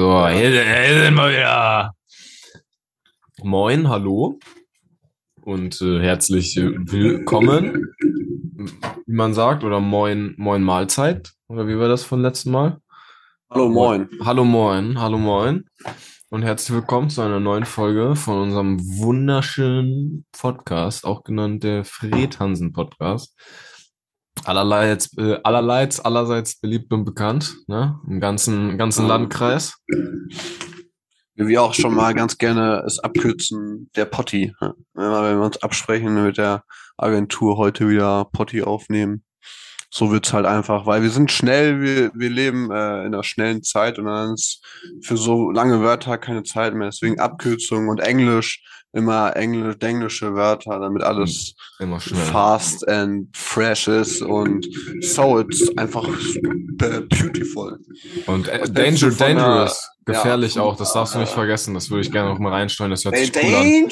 So, hier, hier sind wir wieder. Moin, hallo und äh, herzlich äh, willkommen, wie man sagt, oder moin, moin Mahlzeit, oder wie war das von letzten Mal? Hallo, moin. Hallo, moin, hallo, moin und herzlich willkommen zu einer neuen Folge von unserem wunderschönen Podcast, auch genannt der Fred Hansen Podcast. Allerlei, äh, allerleits, allerseits beliebt und bekannt, ne? Im ganzen, ganzen Landkreis. Wie wir auch schon mal ganz gerne es abkürzen, der Potti. ne? Wenn wir uns absprechen mit der Agentur heute wieder Potti aufnehmen. So wird's halt einfach, weil wir sind schnell, wir, wir leben äh, in einer schnellen Zeit und dann ist für so lange Wörter keine Zeit mehr. Deswegen Abkürzungen und Englisch, immer Englisch, englische Wörter, damit alles schnell. fast and fresh ist und so it's einfach be- beautiful. Und äh, danger, dangerous, gefährlich ja, auch, das darfst du nicht vergessen, das würde ich gerne noch mal reinsteuern, das hört sich cool an.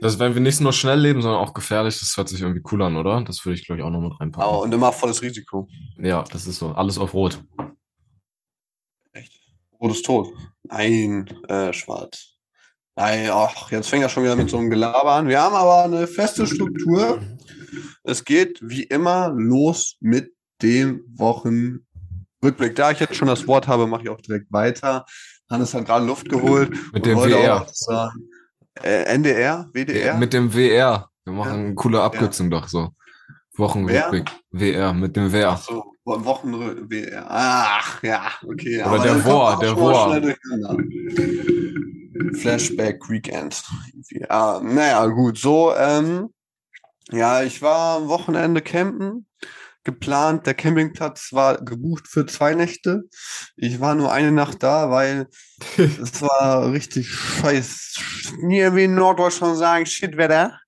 Das, wenn wir nicht nur schnell leben, sondern auch gefährlich, das hört sich irgendwie cool an, oder? Das würde ich, glaube ich, auch noch mit reinpacken. Aber und immer volles Risiko. Ja, das ist so. Alles auf Rot. Echt? Rot ist tot. Nein, äh, schwarz. Ach, jetzt fängt er schon wieder mit so einem Gelaber an. Wir haben aber eine feste Struktur. Es geht wie immer los mit dem Wochenrückblick. Da ich jetzt schon das Wort habe, mache ich auch direkt weiter. Hannes hat gerade Luft geholt. Mit dem WR. auch sagen. Äh, NDR? WDR? Mit dem WR. Wir machen Ja. eine coole Abkürzung doch so. Wochenrückblick. WR, mit dem WR. so, Wo- Wochenrückblick. WR. Ach, ja, okay. Oder aber der auch der schon mal War. schnell durcheinander. Flashback Weekend. Ah, naja, gut. So, ähm, ja, ich war am Wochenende campen. Geplant, der Campingplatz war gebucht für zwei Nächte. Ich war nur eine Nacht da, weil es war richtig scheiß. Hier wie in Norddeutschland sagen, Shitwetter.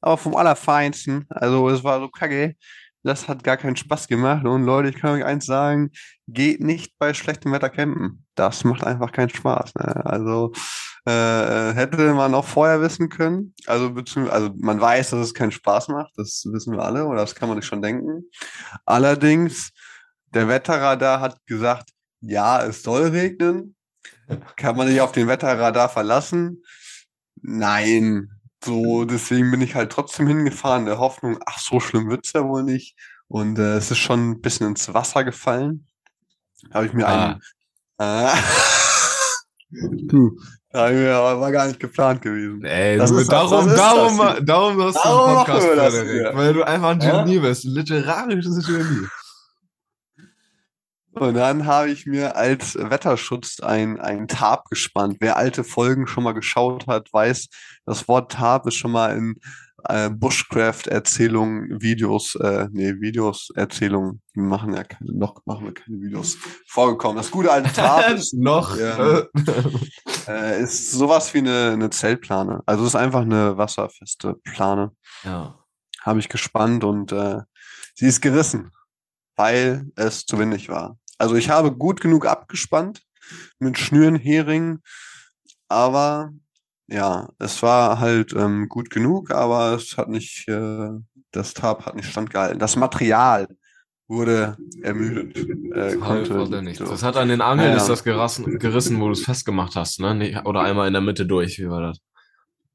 Aber vom Allerfeinsten. Also, es war so kacke. Das hat gar keinen Spaß gemacht. Und Leute, ich kann euch eins sagen, geht nicht bei schlechtem Wetter campen. Das macht einfach keinen Spaß. Ne? Also äh, hätte man auch vorher wissen können. Also, also man weiß, dass es keinen Spaß macht. Das wissen wir alle oder das kann man sich schon denken. Allerdings, der Wetterradar hat gesagt, ja, es soll regnen. Kann man sich auf den Wetterradar verlassen? Nein. So, deswegen bin ich halt trotzdem hingefahren, in der Hoffnung, ach, so schlimm wird's ja wohl nicht. Und äh, es ist schon ein bisschen ins Wasser gefallen. Habe ich mir Ah. einen. Äh, du, aber war gar nicht geplant gewesen. Ey, Das du, ist darum, das darum, das darum hast du Darum einen Podcast, Frederik. Weil du einfach ein Ja? Genie bist. Ein literarisches Genie. Und dann habe ich mir als Wetterschutz ein, ein Tarp gespannt. Wer alte Folgen schon mal geschaut hat, weiß, das Wort Tarp ist schon mal in äh, Bushcraft-Erzählungen, Videos, äh, nee, Videos, Erzählungen, wir machen ja keine, noch machen wir keine Videos vorgekommen. Das gute alte ist, Noch. Ja. äh, ist sowas wie eine, eine Zeltplane. Also es ist einfach eine wasserfeste Plane. ja. Habe ich gespannt und äh, sie ist gerissen, weil es zu windig war. Also ich habe gut genug abgespannt mit Schnüren, Heringen, aber ja, es war halt ähm, gut genug, aber es hat nicht, äh, das Tarp hat nicht standgehalten. Das Material wurde ermüdet. Äh, konnte nicht. so. Das hat an den Angeln Ja, ist das gerissen, gerissen, wo du es festgemacht hast, ne? Oder einmal in der Mitte durch, wie war das?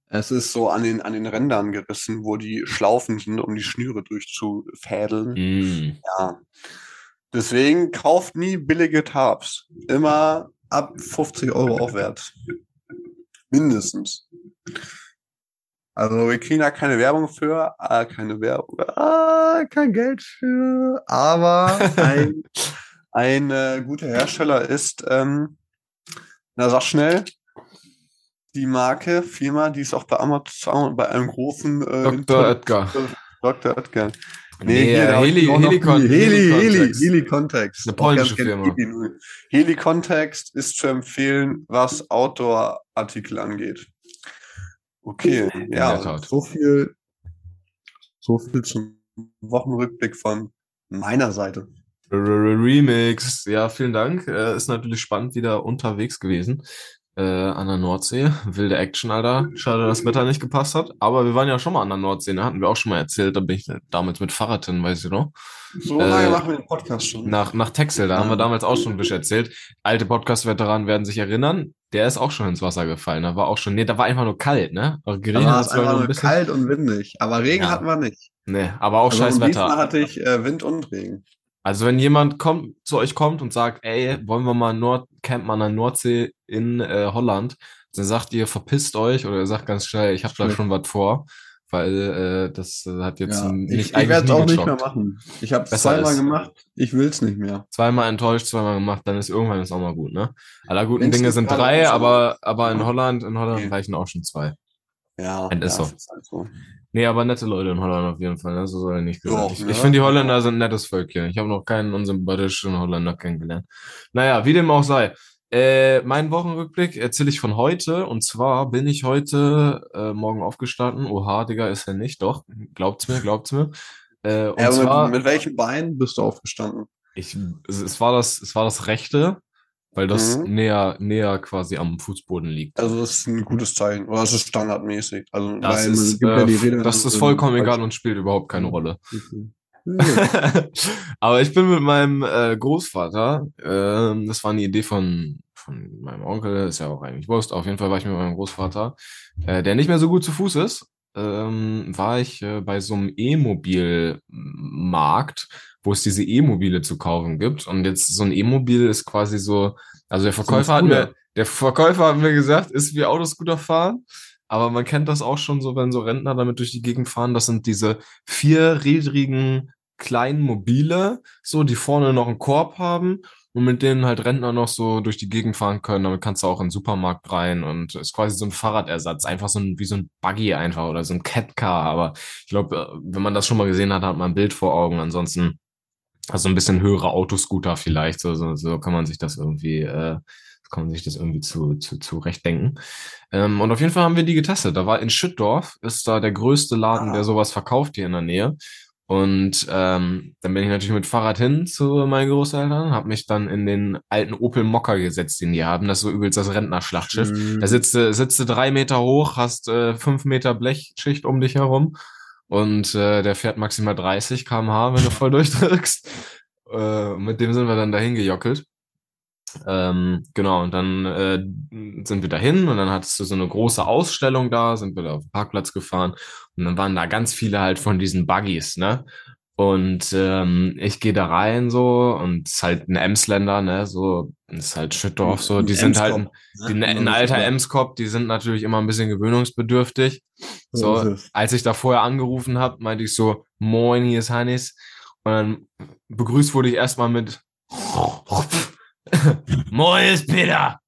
Es ist so an den, an den Rändern gerissen, wo die Schlaufen sind, um die Schnüre durchzufädeln. Mm. Ja. Deswegen kauft nie billige Tarps. Immer ab 50 Euro aufwärts. Mindestens. Also wir kriegen da keine Werbung für, äh, keine Werbung, äh, kein Geld für, aber ein, ein äh, guter Hersteller ist, ähm, na sag schnell, die Marke, Firma, die ist auch bei Amazon, bei einem großen äh, Dr. Internet- Edgar. Dr. Edgar. Nee, hier, hab ich Heli, die- Heli, Heli, Helikontext. Heli Context. Eine polnische Firma. Heli. Heli Context ist zu empfehlen, was Outdoor-Artikel angeht. Okay, ja, so viel, so viel zum Wochenrückblick von meiner Seite. Remix. Ja, vielen Dank. Äh, ist natürlich spannend wieder unterwegs gewesen. Äh, an der Nordsee. Wilde Action, Alter. Schade, dass das Wetter nicht gepasst hat. Aber wir waren ja schon mal an der Nordsee, ne? Hatten wir auch schon mal erzählt. Da bin ich damals mit Fahrrad hin, weißt du noch? So lange machen wir den Podcast schon. Nach, nach Texel, da haben wir damals auch schon ein bisschen erzählt. Alte Podcast-Veteranen werden sich erinnern. Der ist auch schon ins Wasser gefallen. Da war auch schon, nee, da war einfach nur kalt, ne? Aber da war es einfach nur kalt und windig. Aber Regen ja. hatten wir nicht. Nee, aber auch also scheiß Wetter. hatte ich äh, Wind und Regen. Also wenn jemand kommt, zu euch kommt und sagt, ey, wollen wir mal Nord campen an der Nordsee in äh, Holland, dann sagt ihr, verpisst euch oder ihr sagt ganz schnell, ich habe da schon was vor, weil äh, das äh, hat jetzt ja, nicht ich, Ich werde es auch nicht mehr machen. Ich habe es zweimal ist. gemacht, ich will es nicht mehr. Zweimal enttäuscht, zweimal gemacht, dann ist irgendwann ist auch mal gut, ne? Aller guten Wenn's Dinge sind drei, aber, aber in Holland, in Holland reichen auch schon zwei. Ja, ist ja, so. Ist halt so. Nee, aber nette Leute in Holland auf jeden Fall, ne? so soll er nicht gesagt. Ich ne? ich finde, die Holländer sind ein nettes Völkchen. Ich habe noch keinen unsympathischen Holländer kennengelernt. Naja, wie dem auch sei. Äh, mein Wochenrückblick erzähle ich von heute. Und zwar bin ich heute äh, morgen aufgestanden. Oha, Digga, ist er nicht. Doch, glaubt's mir, glaubt's mir. Äh, und Ja, zwar, mit, mit welchem Bein bist du aufgestanden? ich, es, es war das, es war das rechte, weil das Mhm. näher, näher quasi am Fußboden liegt. Also das ist ein gutes Zeichen. Oder das ist standardmäßig. Also Das weil ist, gibt ja die äh, Rede, das ist vollkommen egal falsch- und spielt überhaupt keine Rolle. Okay. Aber ich bin mit meinem äh, Großvater, ähm, das war eine Idee von, von meinem Onkel, ist ja auch eigentlich Wurst. Auf jeden Fall war ich mit meinem Großvater, äh, der nicht mehr so gut zu Fuß ist, ähm, war ich äh, bei so einem E-Mobil-Markt, wo es diese E-Mobile zu kaufen gibt. Und jetzt so ein E-Mobil ist quasi so, also der Verkäufer hat Scooter. mir, der Verkäufer hat mir gesagt, ist wie Autoscooter fahren. Aber man kennt das auch schon so, wenn so Rentner damit durch die Gegend fahren. Das sind diese vierrädrigen kleinen Mobile, so, die vorne noch einen Korb haben und mit denen halt Rentner noch so durch die Gegend fahren können. Damit kannst du auch in den Supermarkt rein und ist quasi so ein Fahrradersatz. Einfach so ein, wie so ein Buggy einfach oder so ein Catcar. Aber ich glaube, wenn man das schon mal gesehen hat, hat man ein Bild vor Augen. Ansonsten, also ein bisschen höhere Autoscooter vielleicht. So, so, so kann man sich das irgendwie, äh, kann man sich das irgendwie zu, zu, zurechtdenken. Ähm, und auf jeden Fall haben wir die getestet. Da war in Schüttdorf, ist da der größte Laden, Ah. der sowas verkauft hier in der Nähe. Und ähm, dann bin ich natürlich mit Fahrrad hin zu meinen Großeltern, habe mich dann in den alten Opel Mokka gesetzt, den die haben. Das ist so übelst das Rentnerschlachtschiff. Mhm. Da sitzt du, sitzt du drei Meter hoch, hast äh, fünf Meter Blechschicht um dich herum und äh, der fährt maximal 30 km/h, wenn du voll durchdrückst. Äh, mit dem sind wir dann dahin gejockelt. Ähm, genau, und dann äh, sind wir dahin und dann hattest du so eine große Ausstellung da, sind wir da auf den Parkplatz gefahren und dann waren da ganz viele halt von diesen Buggies, ne? Und ähm, ich gehe da rein so und es ist halt ein Emsländer, ne? So, ist halt Schüttorf, so, die sind halt ein, die, ein alter Emskop, die sind natürlich immer ein bisschen gewöhnungsbedürftig. So, als ich da vorher angerufen habe, meinte ich so, moin, hier ist Hannes. Und dann begrüßt wurde ich erstmal mit Moin, ist Peter.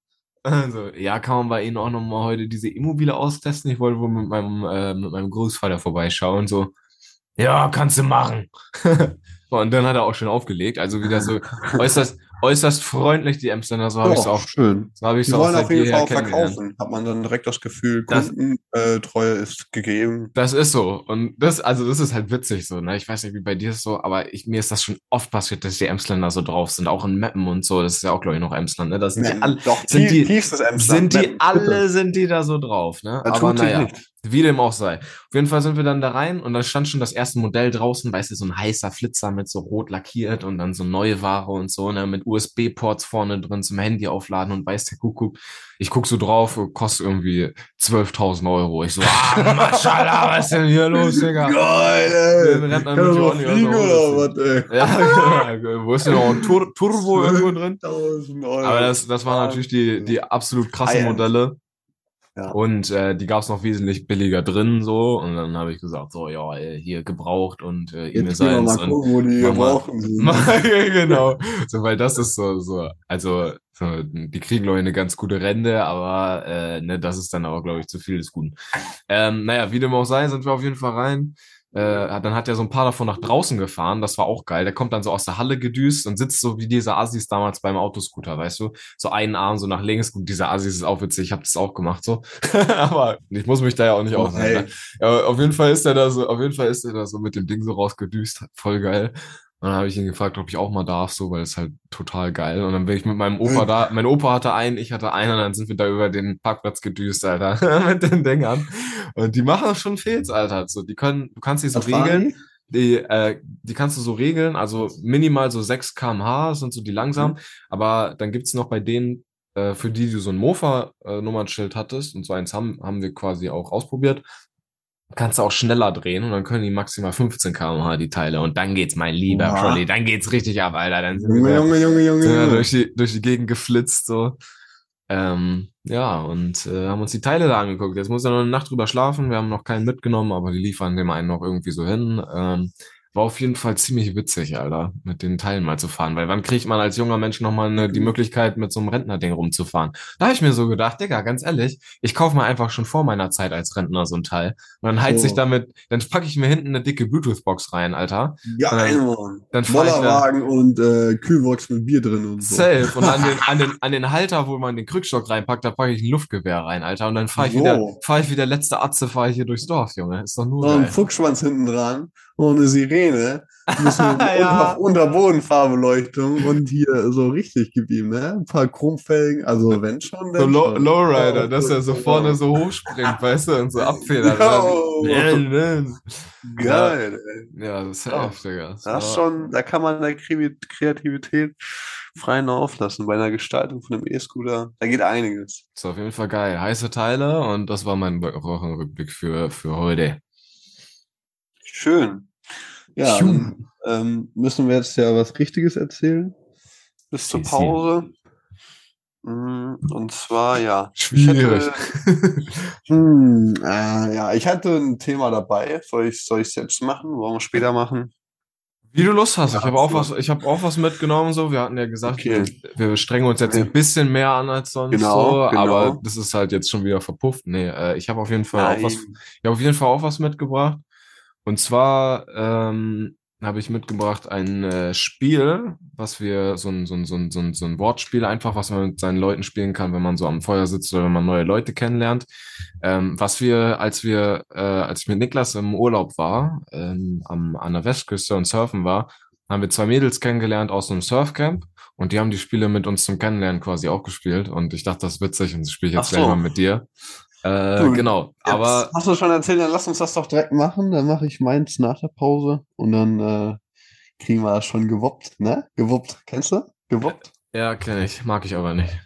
Also, ja, kann man bei Ihnen auch nochmal heute diese Immobile austesten? Ich wollte wohl mit meinem, äh, mit meinem Großvater vorbeischauen. So, ja, kannst du machen. Und dann hat er auch schon aufgelegt. Also wieder so äußerst, äußerst freundlich, die Emsländer. So habe ich es Ja, auch. schön. So habe ich Die es auch wollen seit auf jeden Fall kennengelernt. verkaufen. Hat man dann direkt das Gefühl, Kundentreue ist gegeben. Das ist so. Und das, also das ist halt witzig so, ne? Ich weiß nicht, wie bei dir ist so, aber ich, mir ist das schon oft passiert, dass die Emsländer so drauf sind, auch in Meppen und so. Das ist ja auch, glaube ich, noch Emsland, ne? Das sind die alle, Doch, sind die- tiefstes Emsland. sind die Bitte. alle, sind die da so drauf, ne? Da Aber naja, nichts. Wie dem auch sei. Auf jeden Fall sind wir dann da rein und da stand schon das erste Modell draußen, weißt du, so ein heißer Flitzer mit so rot lackiert und dann so neue Ware und so, ne? Mit USB-Ports vorne drin zum Handy aufladen und weiß der Kuckuck. Ich guck so drauf, kostet irgendwie 12.000 Euro. Ich so, ah, Maschallah, was ist denn hier los, Digga? Geil, ey. rennt man Kann mit Johnny fliegen der oder was, ey? Ja, genau. Wo ist denn noch ein Tur Turbo irgendwo drin? 1000 Euro. Aber das, das waren natürlich die, die absolut krassen. Modelle. Ja. Und äh, die gab es noch wesentlich billiger drin so. Und dann habe ich gesagt, so, ja, hier gebraucht und äh, mal seins. Und gucken, wo die gebrauchen genau. So, weil das ist so, so, also so, die kriegen, ich, eine ganz gute Rente, aber äh, ne, das ist dann aber, glaube ich, zu viel des Guten. Ähm, naja, wie dem auch sei, sind wir auf jeden Fall rein. Äh, hat- dann hat er so ein paar davon nach draußen gefahren, das war auch geil. Der kommt dann so aus der Halle gedüst und sitzt so wie diese Assis damals beim Autoscooter, weißt du? So einen Arm so nach links. Gut, diese Assis ist auch witzig, ich habe das auch gemacht so. aber ich muss mich da ja auch nicht Oh, ey. ne? Ja, auf jeden Fall ist er da so, auf jeden Fall ist er da so mit dem Ding so rausgedüst, voll geil. Und dann habe ich ihn gefragt, ob ich auch mal darf, so, weil es halt total geil. Und dann bin ich mit meinem Opa da. Mein Opa hatte einen, ich hatte einen, und dann sind wir da über den Parkplatz gedüst, Alter, mit den Dingern. Und die machen schon Fails, Alter. So, die können, du kannst die so Was fahren regeln. Die, äh, die kannst du so regeln, also minimal so 6 km/h sind so die langsam, aber dann gibt's noch bei denen, äh, für die du so ein Mofa-Nummernschild hattest, und so eins haben, haben wir quasi auch ausprobiert, kannst du auch schneller drehen und dann können die maximal 15 km/h die Teile und dann geht's, mein lieber. Prolly, dann geht's richtig ab, Alter, dann sind Junge, wir, Junge, Junge, Junge, Junge. durch die, durch die Gegend geflitzt, so. Ähm, ja, und äh, haben uns die Teile da angeguckt. Jetzt muss er noch eine Nacht drüber schlafen. Wir haben noch keinen mitgenommen, aber die liefern dem einen noch irgendwie so hin. Ähm, war auf jeden Fall ziemlich witzig, Alter, mit den Teilen mal zu fahren. Weil wann kriegt man als junger Mensch nochmal eine, die Möglichkeit, mit so einem Rentnerding rumzufahren? Da habe ich mir so gedacht, Digga, ganz ehrlich, ich kaufe mir einfach schon vor meiner Zeit als Rentner so ein Teil. Und dann heiz So. ich damit, dann packe ich mir hinten eine dicke Bluetooth-Box rein, Alter. Ähm, Mann. dann fahr ich da- Bollerwagen und äh, Kühlbox mit Bier drin und so. Safe. Und an den, an, den, an den Halter, wo man den Krückstock reinpackt, da packe ich ein Luftgewehr rein, Alter. Und dann fahre ich So. wieder, fahre ich wie der letzte Atze, fahre ich hier durchs Dorf, Junge. Ist doch nur Noch ein geil. Fuchsschwanz hinten dran und eine Sirene. Bisschen Ja. unter, Unterbodenfahrbeleuchtung und hier so richtig geblieben, ne? Ein paar Chromfelgen, also wenn schon, So dann Low, schon. Lowrider, Oh, dass er so gut, vorne ja. so hochspringt, weißt du, und so abfedert. Ja, Geil, ey. Ja, das ist safe, Digga. Das ist schon, da kann man der Kre- Kreativität freien Lauf lassen bei einer Gestaltung von einem E-Scooter. Da geht einiges. ist auf jeden Fall geil. Heiße Teile und das war mein Wochenrückblick für, für heute. Schön. Ja, dann, ähm, müssen wir jetzt ja was Richtiges erzählen. Bis zur. Pause. Mm, Und zwar, ja. Schwierig. Hätte, hm, äh, ja, ich hatte ein Thema dabei. Soll ich soll ich jetzt machen? Wollen wir später machen? Wie du Lust hast. Ja, Ich habe auch was, ich habe auch was mitgenommen, so. Wir hatten ja gesagt, Okay. wir, wir strengen uns jetzt ein bisschen mehr an als sonst, Genau, so. genau. Aber das ist halt jetzt schon wieder verpufft. Nee, äh, ich habe auf jeden Fall auch was, Nein. ich habe auf jeden Fall auch was mitgebracht. Und zwar ähm, habe ich mitgebracht ein äh, Spiel, was wir, so ein, so, ein, so, ein, so, ein, so ein Wortspiel einfach, was man mit seinen Leuten spielen kann, wenn man so am Feuer sitzt oder wenn man neue Leute kennenlernt. Ähm, was wir, als wir, äh, als ich mit Niklas im Urlaub war, ähm, am, an der Westküste und surfen war, haben wir zwei Mädels kennengelernt aus einem Surfcamp und die haben die Spiele mit uns zum Kennenlernen quasi auch gespielt und ich dachte, das ist witzig und das spiele ich jetzt Ach gleich so. mal mit dir. Äh, Du, genau, aber hast du schon erzählt, dann lass uns das doch direkt machen. Dann mache ich meins nach der Pause und dann äh, kriegen wir das schon gewuppt, ne? Gewuppt. Kennst du? Gewuppt? ja, kenne ich, mag ich aber nicht.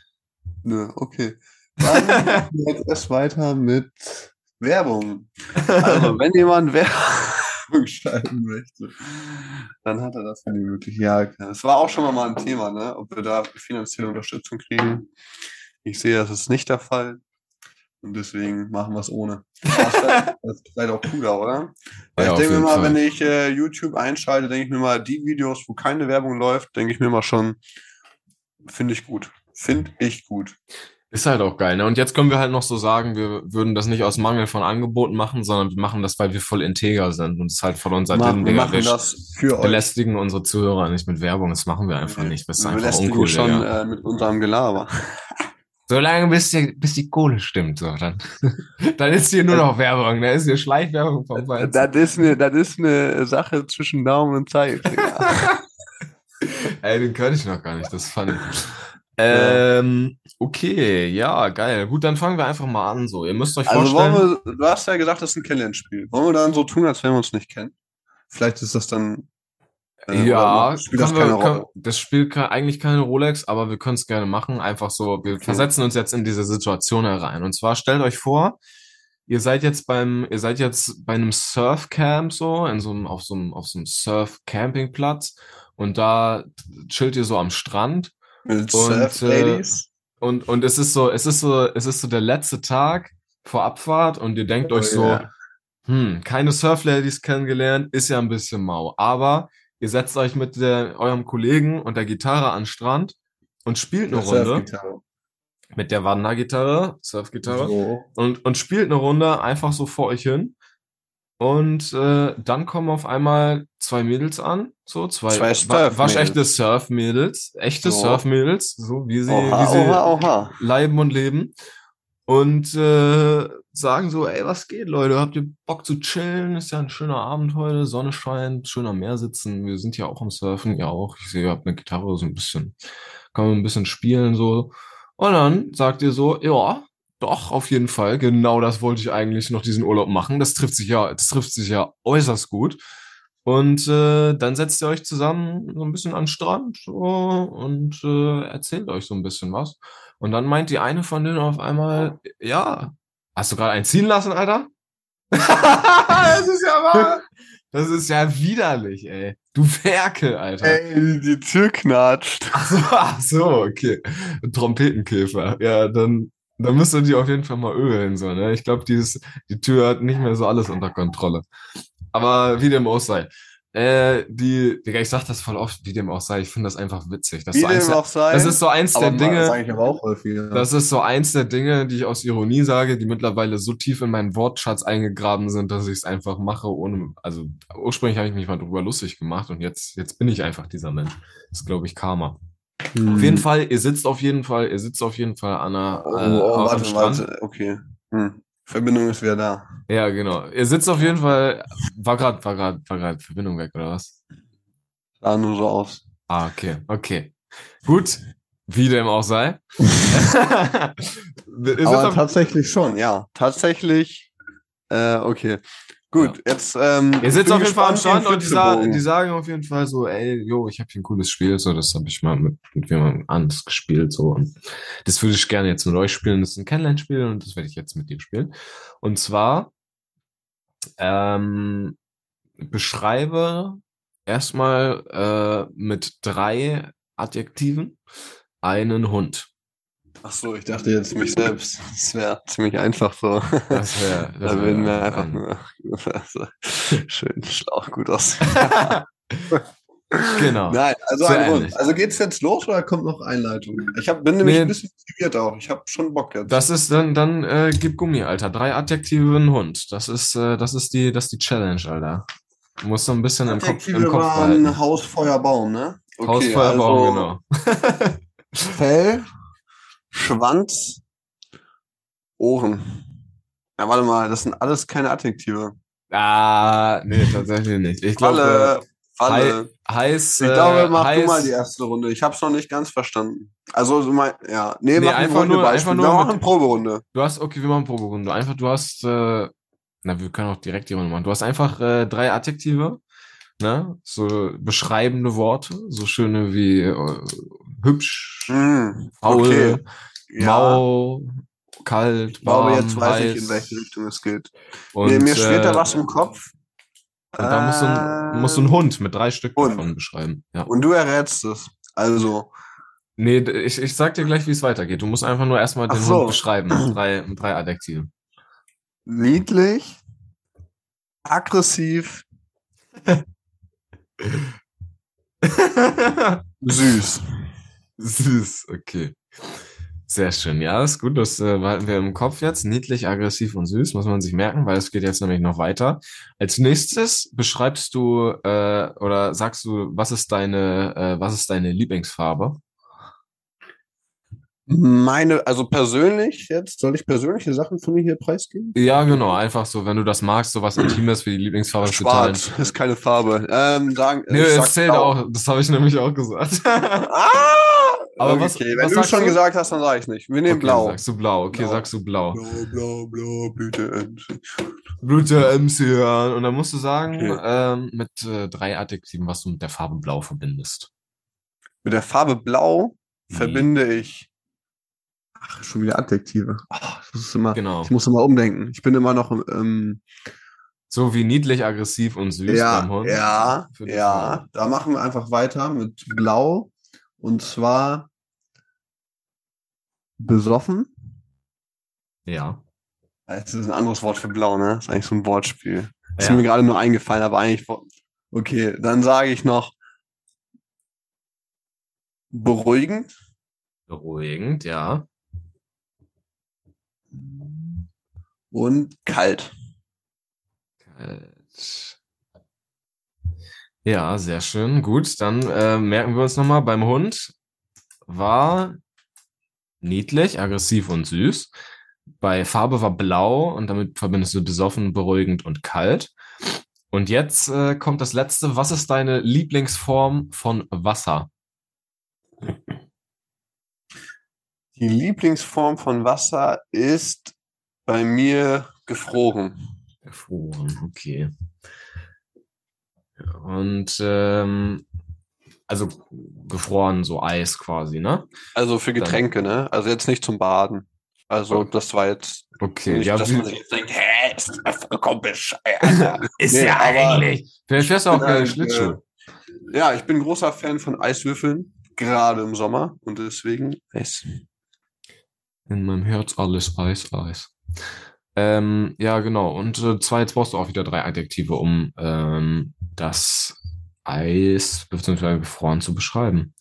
Nö, okay. Dann machen wir jetzt erst weiter mit Werbung. Also, wenn jemand Werbung schalten möchte, dann hat er das für die Möglichkeit. Ja, das war auch schon mal ein Thema, ne? Ob wir da finanzielle Unterstützung kriegen. Ich sehe, das ist nicht der Fall. Und deswegen machen wir es ohne. Das ist das ist vielleicht auch cooler, oder? Weil Ja, ich denke mir mal, Fall. wenn ich äh, YouTube einschalte, denke ich mir mal, die Videos, wo keine Werbung läuft, denke ich mir mal schon, finde ich gut. Finde ich gut. Ist halt auch geil, ne? Und jetzt können wir halt noch so sagen, wir würden das nicht aus Mangel von Angeboten machen, sondern wir machen das, weil wir voll integer sind und es halt voll unser Ma- Ding, wir machen Wir das für euch. belästigen unsere Zuhörer nicht mit Werbung, das machen wir einfach nicht. Das ist Wir einfach belästigen uncool, schon Digga. äh, mit unserem Gelaber. Solange bis die, bis die Kohle stimmt, so, dann, dann ist hier nur noch Werbung, da ist hier Schleichwerbung vom Weizen. Das ist eine, das ist eine Sache zwischen Daumen und Zeigefinger. Ey, den könnte ich noch gar nicht, das fand ich. Ähm, okay, ja, geil. Gut, dann fangen wir einfach mal an, so. Ihr müsst euch Also vorstellen. wir, du hast ja gesagt, das ist ein Kennenlernspiel. Wollen wir dann so tun, als wenn wir uns nicht kennen? Vielleicht ist das dann. Äh, Ja, oder spielt das wir, können, das spielt eigentlich keine Rolex, aber wir können es gerne machen. Einfach so, wir Okay. versetzen uns jetzt in diese Situation herein. Und zwar stellt euch vor, ihr seid jetzt beim, ihr seid jetzt bei einem Surfcamp so, in so einem, auf so einem, auf so einem Surf-Campingplatz und da chillt ihr so am Strand Mit und, Surf äh, Ladies. und, und es ist so, es ist so, es ist so der letzte Tag vor Abfahrt und ihr denkt euch so, Oh ja. hm, keine Surf-Ladies kennengelernt, ist ja ein bisschen mau. Aber ihr setzt euch mit der, eurem Kollegen und der Gitarre an den Strand und spielt eine Runde mit der Wandergitarre, Surfgitarre So. und, und spielt eine Runde einfach so vor euch hin. Und äh, dann kommen auf einmal zwei Mädels an, so zwei, Zwei Surf-Mädels. waschechte Surf-Mädels, echte So. Surf-Mädels, so wie sie, Oha, wie sie oha, oha. leiben und leben. Und äh, sagen so, ey, was geht, Leute? Habt ihr Bock zu chillen? Ist ja ein schöner Abend heute, Sonne scheint, schön am Meer sitzen. Wir sind ja auch am Surfen, ihr auch. Ich sehe, ihr habt eine Gitarre, so ein bisschen, kann man ein bisschen spielen, so. Und dann sagt ihr so, ja, doch, auf jeden Fall. Genau das wollte ich eigentlich noch diesen Urlaub machen. Das trifft sich ja, das trifft sich ja äußerst gut. Und äh, dann setzt ihr euch zusammen so ein bisschen an den Strand so, und äh, erzählt euch so ein bisschen was. Und dann meint die eine von denen auf einmal, ja, hast du gerade einen ziehen lassen, Alter? das ist ja wahr. Das ist ja widerlich, ey. Du Ferkel, Alter. Ey, die Tür knatscht. Ach so, ach so, okay. Trompetenkäfer. Ja, dann, dann müsst ihr die auf jeden Fall mal ölen, so, ne? Ich glaube, die, die Tür hat nicht mehr so alles unter Kontrolle. Aber wie dem auch sei. Äh, die, Digga, ich sag das voll oft, wie dem auch sei. Ich finde das einfach witzig. Das, Wie ist so eins, dem der- auch sei. das ist so eins der Dinge. Das auch häufiger. Das ist so eins der Dinge, die ich aus Ironie sage, die mittlerweile so tief in meinen Wortschatz eingegraben sind, dass ich es einfach mache, ohne, also ursprünglich habe ich mich mal drüber lustig gemacht und jetzt, jetzt bin ich einfach dieser Mensch. Das ist, glaube ich, Karma. Hm. Auf jeden Fall, ihr sitzt auf jeden Fall, ihr sitzt auf jeden Fall an einer, Oh, äh, oh, warte, warte. Okay. Hm. Verbindung ist wieder da. Ja, genau. Ihr sitzt auf jeden Fall, war gerade, war gerade, war gerade Verbindung weg, oder was? Sah nur so aus. Ah, okay, okay. Gut, wie dem auch sei. Aber tatsächlich schon, ja. Tatsächlich. Äh, okay. Gut, jetzt. Ähm, Ihr sitzt auf jeden Fall am den und die, sa die sagen auf jeden Fall so, ey, jo, ich habe hier ein cooles Spiel, so, das habe ich mal mit, mit jemandem anders gespielt, so, und das würde ich gerne jetzt mit euch spielen. Das ist ein Kennenlernspiel und das werde ich jetzt mit dir spielen. Und zwar, ähm, beschreibe erstmal äh, mit drei Adjektiven einen Hund. Ach so, ich dachte jetzt mich selbst. Das wäre ziemlich einfach so. Das wäre, das da würden wir einfach ein- nur schön schlau gut aus. genau. Nein, also ein Hund. ähnlich. Also geht's jetzt los oder kommt noch Einleitung? Ich hab, bin nämlich Nee. ein bisschen motiviert auch. Ich habe schon Bock jetzt. Das ist dann, dann äh, gib Gummi, Alter. Drei Adjektive ein Hund. Das ist, äh, das ist die, das ist die Challenge, Alter. Du musst so ein bisschen im Kopf, im Kopf waren behalten. Haus, Feuer, Baum, ne? Haus, Feuer, Baum, also genau. Fell, Schwanz, Ohren. Ja, warte mal, das sind alles keine Adjektive. Ah, nee, tatsächlich nicht. Ich glaube, Falle, Falle. heiß, Ich äh, glaube, mach heiß, du mal die erste Runde. Ich habe es noch nicht ganz verstanden. Also, so mein, ja. Nee, Nee, mach ein einfach nur- Hundebeispiel. einfach nur Wir machen eine Proberunde. Du hast, okay, wir machen Proberunde. Einfach, du hast, äh, na, wir können auch direkt die Runde machen. Du hast einfach äh, drei Adjektive, ne? So beschreibende Worte, so schöne wie äh, hübsch, Hm, faul, okay. Ja, mau, kalt, ich glaube, warm, jetzt weiß ich, heiß. in welche Richtung es geht. Und, mir, mir schwirrt äh, da was im Kopf. Und da musst du, ein, musst du einen Hund mit drei Stück Hund. davon beschreiben. Ja. Und du errätst es. Also, Nee, ich, ich sag dir gleich, wie es weitergeht. Du musst einfach nur erstmal den so. Hund beschreiben mit drei, mit drei Adjektiven. niedlich, aggressiv, süß. Süß, okay. Sehr schön. Ja, ist gut. Das äh, behalten wir im Kopf jetzt. Niedlich, aggressiv und süß muss man sich merken, weil es geht jetzt nämlich noch weiter. Als nächstes beschreibst du äh, oder sagst du, was ist deine, äh, was ist deine Lieblingsfarbe? Meine, also persönlich jetzt, soll ich persönliche Sachen von mir hier preisgeben? Ja, genau. Einfach so, wenn du das magst, so was Intimes wie die Lieblingsfarbe zu teilen. Ist keine Farbe. Ähm, sagen, sag es zählt blau. auch. Das habe ich nämlich auch gesagt. Ah! Aber okay, was- wenn was du sagst schon du? gesagt hast, dann sage ich nicht. Wir nehmen Okay, blau. Sagst du blau. Okay, Blau. sagst du blau. Blau, blau, blau, bitte. Blute MC hören. Und dann musst du sagen, Okay. ähm, mit äh, drei Adjektiven, was du mit der Farbe blau verbindest. Mit der Farbe blau Mhm. verbinde ich. Ach, schon wieder Adjektive. Ah, ich, muss immer, Genau. ich muss immer umdenken. Ich bin immer noch im. Ähm, So wie niedlich, aggressiv und süß ja, beim Hund. ja, ja. Farbe. Da machen wir einfach weiter mit blau. Und zwar besoffen. Ja. Das ist ein anderes Wort für blau, ne? Das ist eigentlich so ein Wortspiel. Ist Ja. mir gerade nur eingefallen, aber eigentlich. Okay, dann sage ich noch beruhigend. Beruhigend, ja. und kalt. Kalt. Ja, sehr schön. Gut, dann äh, merken wir uns nochmal, beim Hund war niedlich, aggressiv und süß. bei Farbe war blau und damit verbindest du besoffen, beruhigend und kalt. Und jetzt äh, kommt das letzte. Was ist deine Lieblingsform von Wasser? Die Lieblingsform von Wasser ist bei mir gefroren. Gefroren, okay. Und ähm, also gefroren, so Eis quasi, ne? Also für Getränke, Dann, ne? Also jetzt nicht zum Baden. Also okay. das war jetzt okay. Nicht, ja, dass man jetzt denkt, hä, ist das vollkommen bescheuert. ist nee, ja eigentlich. Vielleicht fährst du auch gerne Schlittschuh. Äh, ja, ich bin großer Fan von Eiswürfeln, gerade im Sommer und deswegen Eis. In meinem Herz alles Eis, Eis. Ähm, ja, genau. Und äh, zwar, jetzt brauchst du auch wieder drei Adjektive, um ähm, das Eis bzw. gefroren zu beschreiben.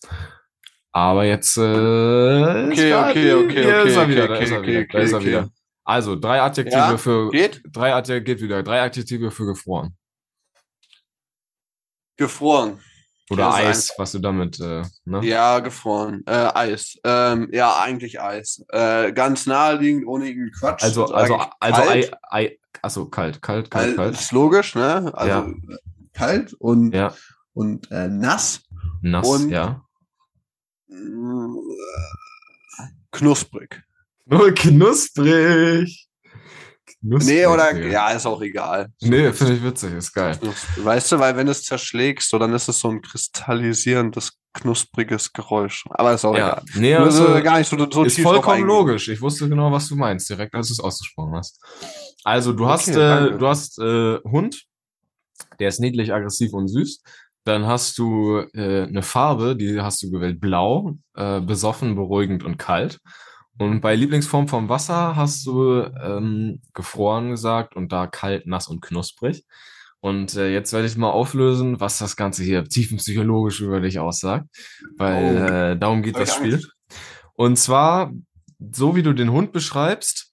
Aber jetzt. Äh, okay, okay, okay, okay. Er wieder. Also, drei Adjektive ja, für. Geht? Drei Adjektive, geht wieder. Drei Adjektive für gefroren. Gefroren. Oder ja, Eis, was du damit, äh, ne? Ja, gefroren. Äh, Eis. Ähm, ja, eigentlich Eis. Äh, ganz naheliegend, ohne irgendeinen Quatsch. Also, also, also Ei, Ei, achso, kalt, kalt, kalt, kalt. Ist logisch, ne? Also ja. kalt und, ja. Und äh, nass. Nass, und, ja. Knusprig. Oh, knusprig. Knusprig, nee, oder ja. ja, ist auch egal. Nee, finde ich witzig, ist geil. Weißt du, weil wenn du es zerschlägst, so, dann ist es so ein kristallisierendes, knuspriges Geräusch. Aber ist auch ja. egal. Nee, also, gar nicht so, so ist vollkommen logisch. Ich wusste genau, was du meinst, direkt als du es ausgesprochen hast. Also, du okay, hast, äh, du hast äh, Hund, der ist niedlich, aggressiv und süß. Dann hast du äh, eine Farbe, die hast du gewählt, blau, äh, besoffen, beruhigend und kalt. Und bei Lieblingsform vom Wasser hast du ähm, gefroren gesagt und da kalt, nass und knusprig. Und äh, jetzt werde ich mal auflösen, was das Ganze hier tiefenpsychologisch über dich aussagt, weil oh. äh, darum geht das Spiel. Und zwar, so wie du den Hund beschreibst,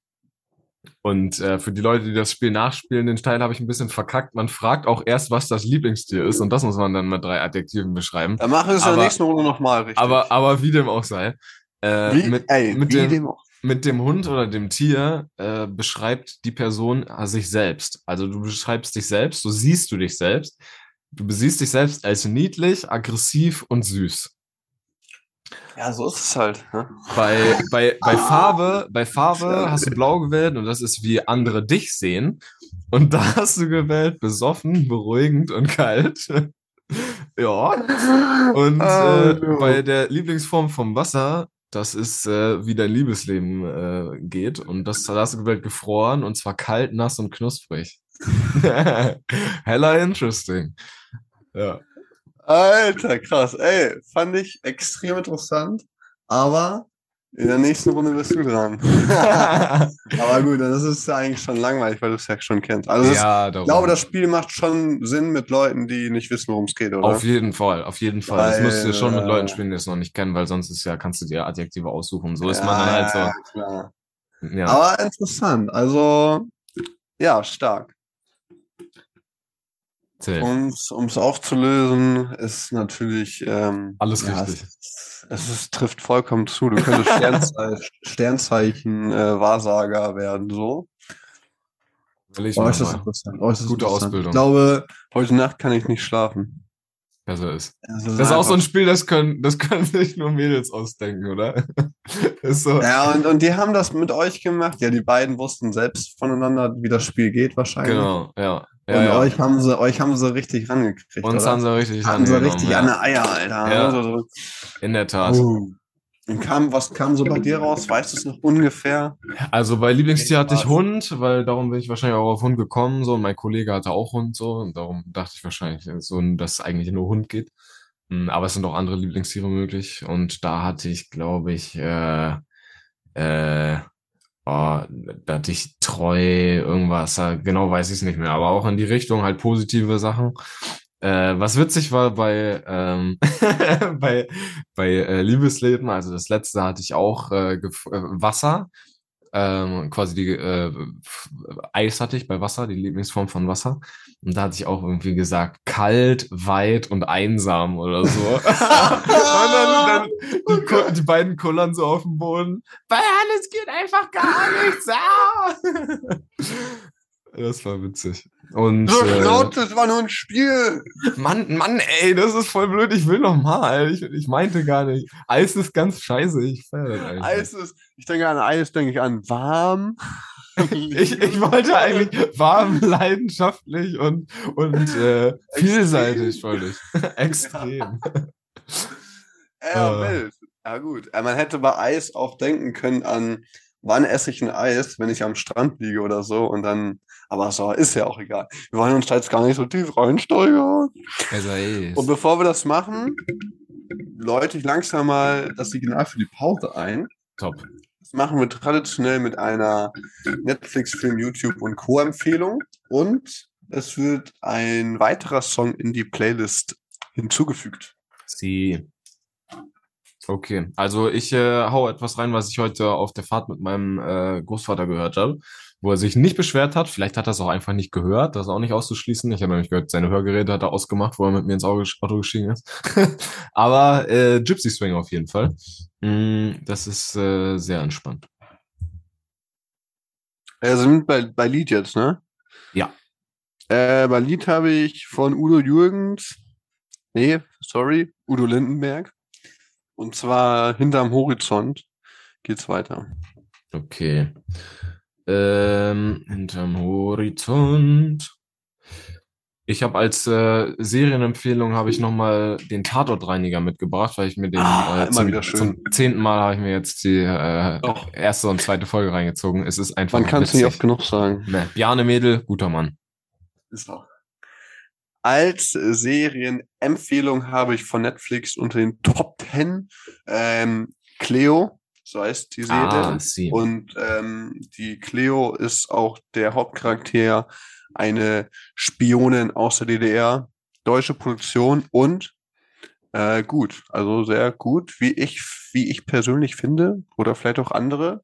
und äh, für die Leute, die das Spiel nachspielen, den Teil habe ich ein bisschen verkackt. Man fragt auch erst, was das Lieblingstier ist und das muss man dann mit drei Adjektiven beschreiben. Dann machen wir es in der nächsten Runde nochmal richtig. Aber, aber wie dem auch sei. Äh, wie? Mit, Ey, mit, wie dem, dem auch. mit dem Hund oder dem Tier äh, beschreibt die Person sich selbst. Also du beschreibst dich selbst, so siehst du dich selbst. Du besiehst dich selbst als niedlich, aggressiv und süß. Ja, so ist es halt. Ne? Bei, bei, bei Farbe, bei Farbe hast du blau gewählt und das ist wie andere dich sehen. Und da hast du gewählt besoffen, beruhigend und kalt. ja. Und äh, bei der Lieblingsform vom Wasser, das ist äh, wie dein Liebesleben äh, geht. Und das da hast du gewählt gefroren und zwar kalt, nass und knusprig. Hella interesting. Ja. Alter, krass. Ey, fand ich extrem interessant. Aber in der nächsten Runde bist du dran. aber gut, das ist ja eigentlich schon langweilig, weil du es ja schon kennst. Also ja, ist, ich glaube, das Spiel macht schon Sinn mit Leuten, die nicht wissen, worum es geht, oder? Auf jeden Fall, auf jeden Fall. Weil, das musst du schon mit Leuten spielen, die es noch nicht kennen, weil sonst ist ja, kannst du dir Adjektive aussuchen. So ist ja, man dann halt so. Klar. Ja. Aber interessant. Also, ja, stark. Um es aufzulösen, ist natürlich ähm, alles ja, richtig. Es, es ist, trifft vollkommen zu. Du könntest Sternzeichen, Sternzeichen äh, Wahrsager werden, so. Das interessant. Ist das Gute interessant. Ausbildung. Ich glaube, heute Nacht kann ich nicht schlafen. Besser ist. Also das ist auch so ein Spiel, das können, das können sich nur Mädels ausdenken, oder? so. Ja, und, und die haben das mit euch gemacht. Ja, die beiden wussten selbst voneinander, wie das Spiel geht, wahrscheinlich. Genau, ja. Ja, und ja. euch haben sie, euch haben sie richtig rangekriegt. Uns oder? haben sie richtig haben sie richtig ja. an der Eier, Alter. Ja. Also, In der Tat. Uh. Und kam, was kam so bei dir raus? Weißt du es noch ungefähr? Also bei Lieblingstier hatte ich Hund, weil darum bin ich wahrscheinlich auch auf Hund gekommen. So, und mein Kollege hatte auch Hund so und darum dachte ich wahrscheinlich so, dass es eigentlich nur Hund geht. Hm, aber es sind auch andere Lieblingstiere möglich. Und da hatte ich, glaube ich, äh, äh, oh, da hatte ich treu, irgendwas, genau weiß ich es nicht mehr, aber auch in die Richtung halt positive Sachen. Äh, was witzig war bei, ähm, bei, bei äh, Liebesleben, also das letzte hatte ich auch äh, äh, Wasser ähm, quasi die äh, Eis hatte ich bei Wasser, die Lieblingsform von Wasser. Und da hatte ich auch irgendwie gesagt, kalt, weit und einsam oder so. und dann, dann die, die, beiden kullern so auf dem Boden. Bei Hannes geht einfach gar nichts. Das war witzig. Und, so äh, laut, das war nur ein Spiel. Mann, Mann, ey, das ist voll blöd. Ich will noch mal. Ich, ich meinte gar nicht. Eis ist ganz scheiße. Ich feiere das eigentlich. Eis ist, ich denke an Eis, denke ich an warm. ich, ich wollte eigentlich warm, leidenschaftlich und, und äh, vielseitig, wollte ich. Extrem. Ja, wild. Ja, gut. Äh, man hätte bei Eis auch denken können an, wann esse ich ein Eis, wenn ich am Strand liege oder so und dann aber so, ist ja auch egal. Wir wollen uns da jetzt gar nicht so tief reinsteuern. Also. Und bevor wir das machen, läute ich langsam mal das Signal für die Pause ein. Top. Das machen wir traditionell mit einer Netflix-Film, YouTube und Co-Empfehlung. Und es wird ein weiterer Song in die Playlist hinzugefügt. Sie. Okay, also ich äh, hau etwas rein, was ich heute auf der Fahrt mit meinem äh, Großvater gehört habe wo er sich nicht beschwert hat. Vielleicht hat er es auch einfach nicht gehört, das ist auch nicht auszuschließen. Ich habe nämlich gehört, seine Hörgeräte hat er ausgemacht, wo er mit mir ins Auto gestiegen ist. Aber äh, Gypsy Swing auf jeden Fall. Mm, das ist äh, sehr entspannt. Also sind bei, bei Lied jetzt, ne? Ja. Äh, bei Lied habe ich von Udo Jürgens, nee, sorry, Udo Lindenberg. Und zwar hinterm Horizont geht's weiter. Okay. Ähm, hinterm Horizont. Ich habe als äh, Serienempfehlung habe ich noch mal den Tatortreiniger mitgebracht, weil ich mir den ah, äh, zum, zum, zehnten Mal habe ich mir jetzt die äh, erste und zweite Folge reingezogen. Es ist einfach. Man kann es nicht oft genug sagen. Ne, Bjarne Mädel, guter Mann. Ist auch. Als Serienempfehlung habe ich von Netflix unter den Top Ten ähm, Cleo so heißt die Serie. Ah, und ähm, die Cleo ist auch der Hauptcharakter, eine Spionin aus der DDR, deutsche Produktion und äh, gut, also sehr gut, wie ich, wie ich persönlich finde, oder vielleicht auch andere.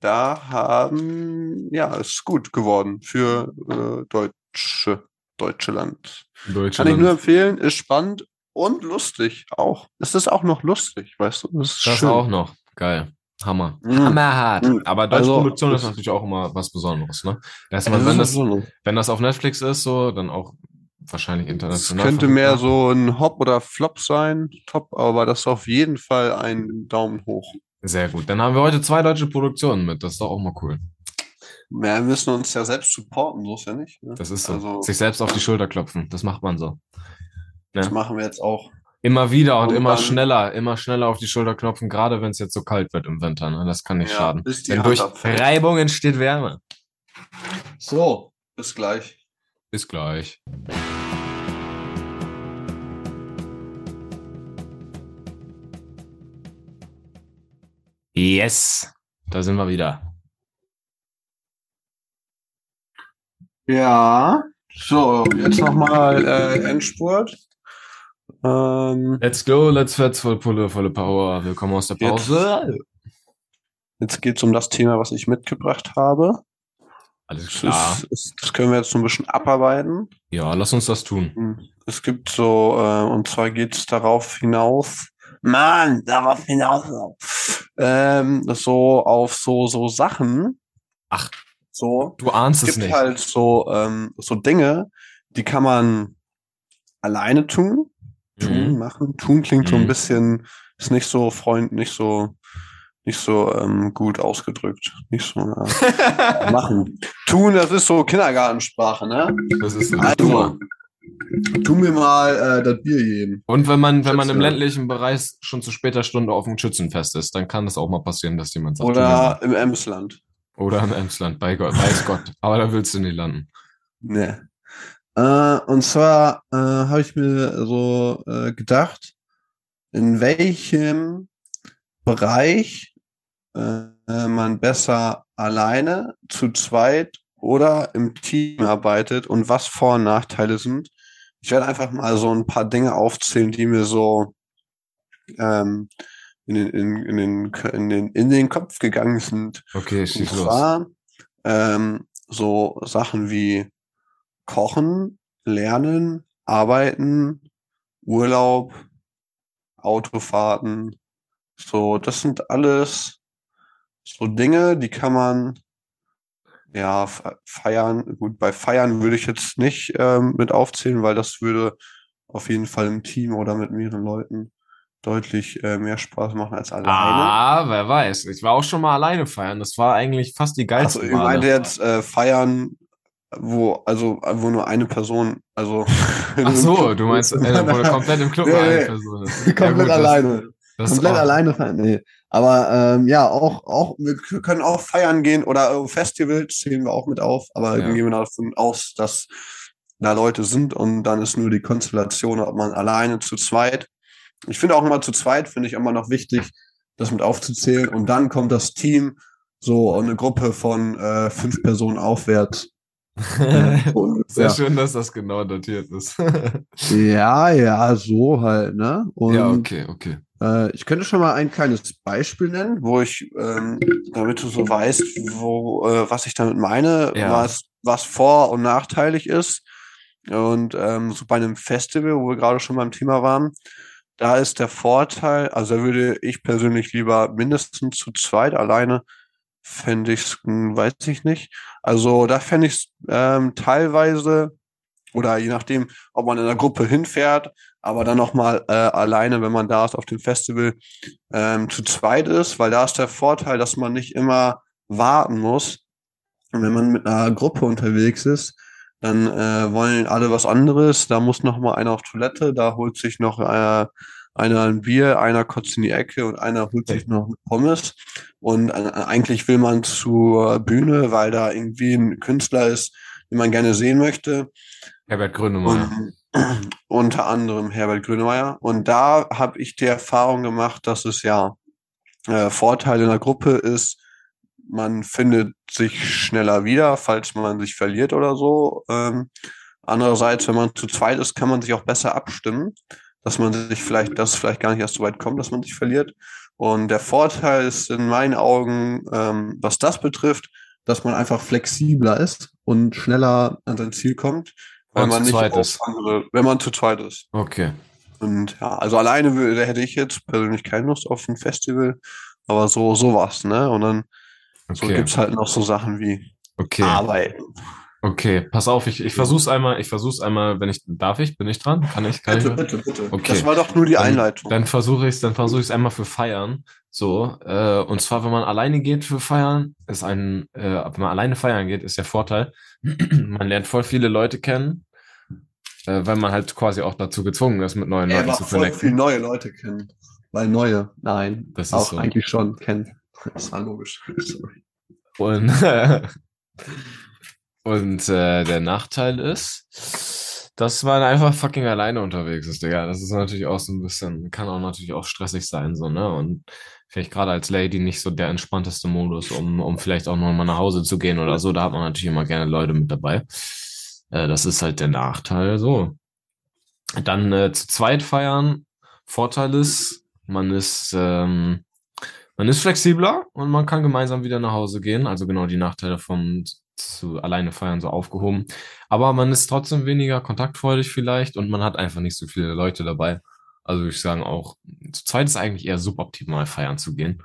Da haben, ja, ist gut geworden für äh, Deutsche, Deutsche Land. Deutsche Kann ich nur empfehlen, ist spannend und lustig auch. Es ist auch noch lustig, weißt du? Das, ist das schön. auch noch. Geil. Hammer. Mm. Hammerhart. Mm. Aber deutsche also, Produktion ist natürlich auch immer was Besonderes, ne? Erstmal, wenn das, wenn das auf Netflix ist, so, dann auch wahrscheinlich international. Es könnte mehr so ein Hop oder Flop sein, top, aber das ist auf jeden Fall ein Daumen hoch. Sehr gut. Dann haben wir heute zwei deutsche Produktionen mit. Das ist doch auch mal cool. Ja, wir müssen uns ja selbst supporten, so ist ja nicht. Ne? Das ist so. Also, Sich selbst auf die Schulter klopfen. Das macht man so. Ne? Das machen wir jetzt auch. Immer wieder und, und immer schneller, immer schneller auf die Schulter klopfen, gerade wenn es jetzt so kalt wird im Winter. Ne? Das kann nicht ja, schaden. Denn durch abfällt. Reibung entsteht Wärme. So, bis gleich. Bis gleich. Yes, da sind wir wieder. Ja, so, jetzt nochmal äh, Endspurt. Ähm, let's go, let's fetz, voll Pulle, volle Power. Willkommen aus der Pause. Jetzt, jetzt geht es um das Thema, was ich mitgebracht habe. Alles klar. Das, ist, das, können wir jetzt so ein bisschen abarbeiten. Ja, lass uns das tun. Hm. Es gibt so, äh, und zwar geht es darauf hinaus, Mann, darauf hinaus, ähm, so auf so, so Sachen. Ach, so. Du ahnst es, es gibt halt so, ähm, so Dinge, die kann man alleine tun tun, mhm. machen. Tun klingt so ein mhm. bisschen, ist nicht so freund, nicht so, nicht so ähm, gut ausgedrückt. Nicht so äh, machen. Tun, das ist so Kindergartensprache, ne? Das ist also, tu mir mal äh, das Bier geben. Und wenn man, wenn man im ländlichen Bereich schon zu später Stunde auf dem Schützenfest ist, dann kann das auch mal passieren, dass jemand sagt. Oder im Emsland. Oder im Emsland, bei Gott, weiß Gott. Aber da willst du nicht landen. Ne. Äh, und zwar äh, habe ich mir so äh, gedacht, in welchem Bereich äh, man besser alleine, zu zweit oder im Team arbeitet und was Vor- und Nachteile sind. Ich werde einfach mal so ein paar Dinge aufzählen, die mir so, ähm, in den, in, in den, in den, in den Kopf gegangen sind. Okay, Und schieß los. zwar ähm, so Sachen wie Kochen, Lernen, Arbeiten, Urlaub, Autofahrten. So, das sind alles so Dinge, die kann man ja fe- feiern. Gut, bei Feiern würde ich jetzt nicht ähm, mit aufzählen, weil das würde auf jeden Fall im Team oder mit mehreren Leuten deutlich äh, mehr Spaß machen als alleine. Ah, wer weiß. Ich war auch schon mal alleine feiern. Das war eigentlich fast die Also geilste ich meinte jetzt äh, feiern, wo also wo nur eine Person, also Ach so, du meinst, äh, wo komplett im Club Nee, nur eine. Person ist. Ja, komplett gut, das- alleine. Das ist komplett alleine feiern. Nee. Aber ähm, ja, auch, auch, wir können auch feiern gehen oder äh, Festivals zählen wir auch mit auf, aber Ja. dann gehen wir davon aus, dass da Leute sind und dann ist nur die Konstellation, ob man alleine zu zweit. Ich finde auch immer zu zweit, finde ich immer noch wichtig, das mit aufzuzählen. Und dann kommt das Team, so eine Gruppe von äh, fünf Personen aufwärts. Sehr ungefähr. schön, dass das genau datiert ist. Ja, ja, so halt, ne? Und ja, okay, okay. äh, ich könnte schon mal ein kleines Beispiel nennen, wo ich, ähm, damit du so weißt, wo, äh, was ich damit meine, Ja. was, was vor- und nachteilig ist. Und ähm, so bei einem Festival, wo wir gerade schon beim Thema waren, da ist der Vorteil, also da würde ich persönlich lieber mindestens zu zweit alleine, fände ich weiß ich nicht. Also da fände ich ähm, teilweise, oder je nachdem, ob man in einer Gruppe hinfährt, aber dann nochmal äh, alleine, wenn man da ist auf dem Festival, ähm, zu zweit ist, weil da ist der Vorteil, dass man nicht immer warten muss. Und wenn man mit einer Gruppe unterwegs ist, dann äh, wollen alle was anderes. Da muss noch mal einer auf Toilette, da holt sich noch äh, einer ein Bier, einer kotzt in die Ecke und einer holt sich noch eine Pommes. Und äh, eigentlich will man zur Bühne, weil da irgendwie ein Künstler ist, den man gerne sehen möchte. Herbert Grönemeyer. Und, unter anderem Herbert Grönemeyer. Und da habe ich die Erfahrung gemacht, dass es ja äh, Vorteil in der Gruppe ist, man findet sich schneller wieder, falls man sich verliert oder so. Ähm, andererseits, wenn man zu zweit ist, kann man sich auch besser abstimmen, dass man sich vielleicht, dass es vielleicht gar nicht erst so weit kommt, dass man sich verliert. Und der Vorteil ist in meinen Augen, ähm, was das betrifft, dass man einfach flexibler ist und schneller an sein Ziel kommt, Wenn wenn man nicht zweit auf ist. andere, wenn man zu zweit ist. Okay. Und ja, also alleine würde, hätte ich jetzt persönlich keine Lust auf ein Festival, aber so sowas, ne? Und dann so Okay. gibt's halt noch so Sachen wie Okay. Arbeiten. Okay. Pass auf, ich, ich versuch's einmal, ich versuch's einmal, wenn ich, darf ich? Bin ich dran? Kann ich? Kann Bitte, ich? bitte, bitte. Okay. Das war doch nur die Dann- Einleitung. Dann versuche ich es, dann versuche ich es einmal für Feiern. So, äh, und zwar, wenn man alleine geht für Feiern, ist ein, äh, wenn man alleine feiern geht, ist der Vorteil, man lernt voll viele Leute kennen, äh, weil man halt quasi auch dazu gezwungen ist, mit neuen er Leuten zu voll connecten. viele neue Leute kennen. Weil neue, nein, Das ist auch so. eigentlich schon kennen. Das war logisch. Sorry. Und, und äh, der Nachteil ist, dass man einfach fucking alleine unterwegs ist, Digga. Das ist natürlich auch so ein bisschen, kann auch natürlich auch stressig sein, so, ne? Und vielleicht gerade als Lady nicht so der entspannteste Modus, um, um vielleicht auch noch mal nach Hause zu gehen oder so. Da hat man natürlich immer gerne Leute mit dabei. Äh, das ist halt der Nachteil, so. Dann äh, zu zweit feiern. Vorteil ist, man ist, ähm, man ist flexibler und man kann gemeinsam wieder nach Hause gehen. Also genau die Nachteile vom zu alleine feiern so aufgehoben. Aber man ist trotzdem weniger kontaktfreudig vielleicht und man hat einfach nicht so viele Leute dabei. Also würde ich sagen auch, zu zweit ist eigentlich eher suboptimal feiern zu gehen.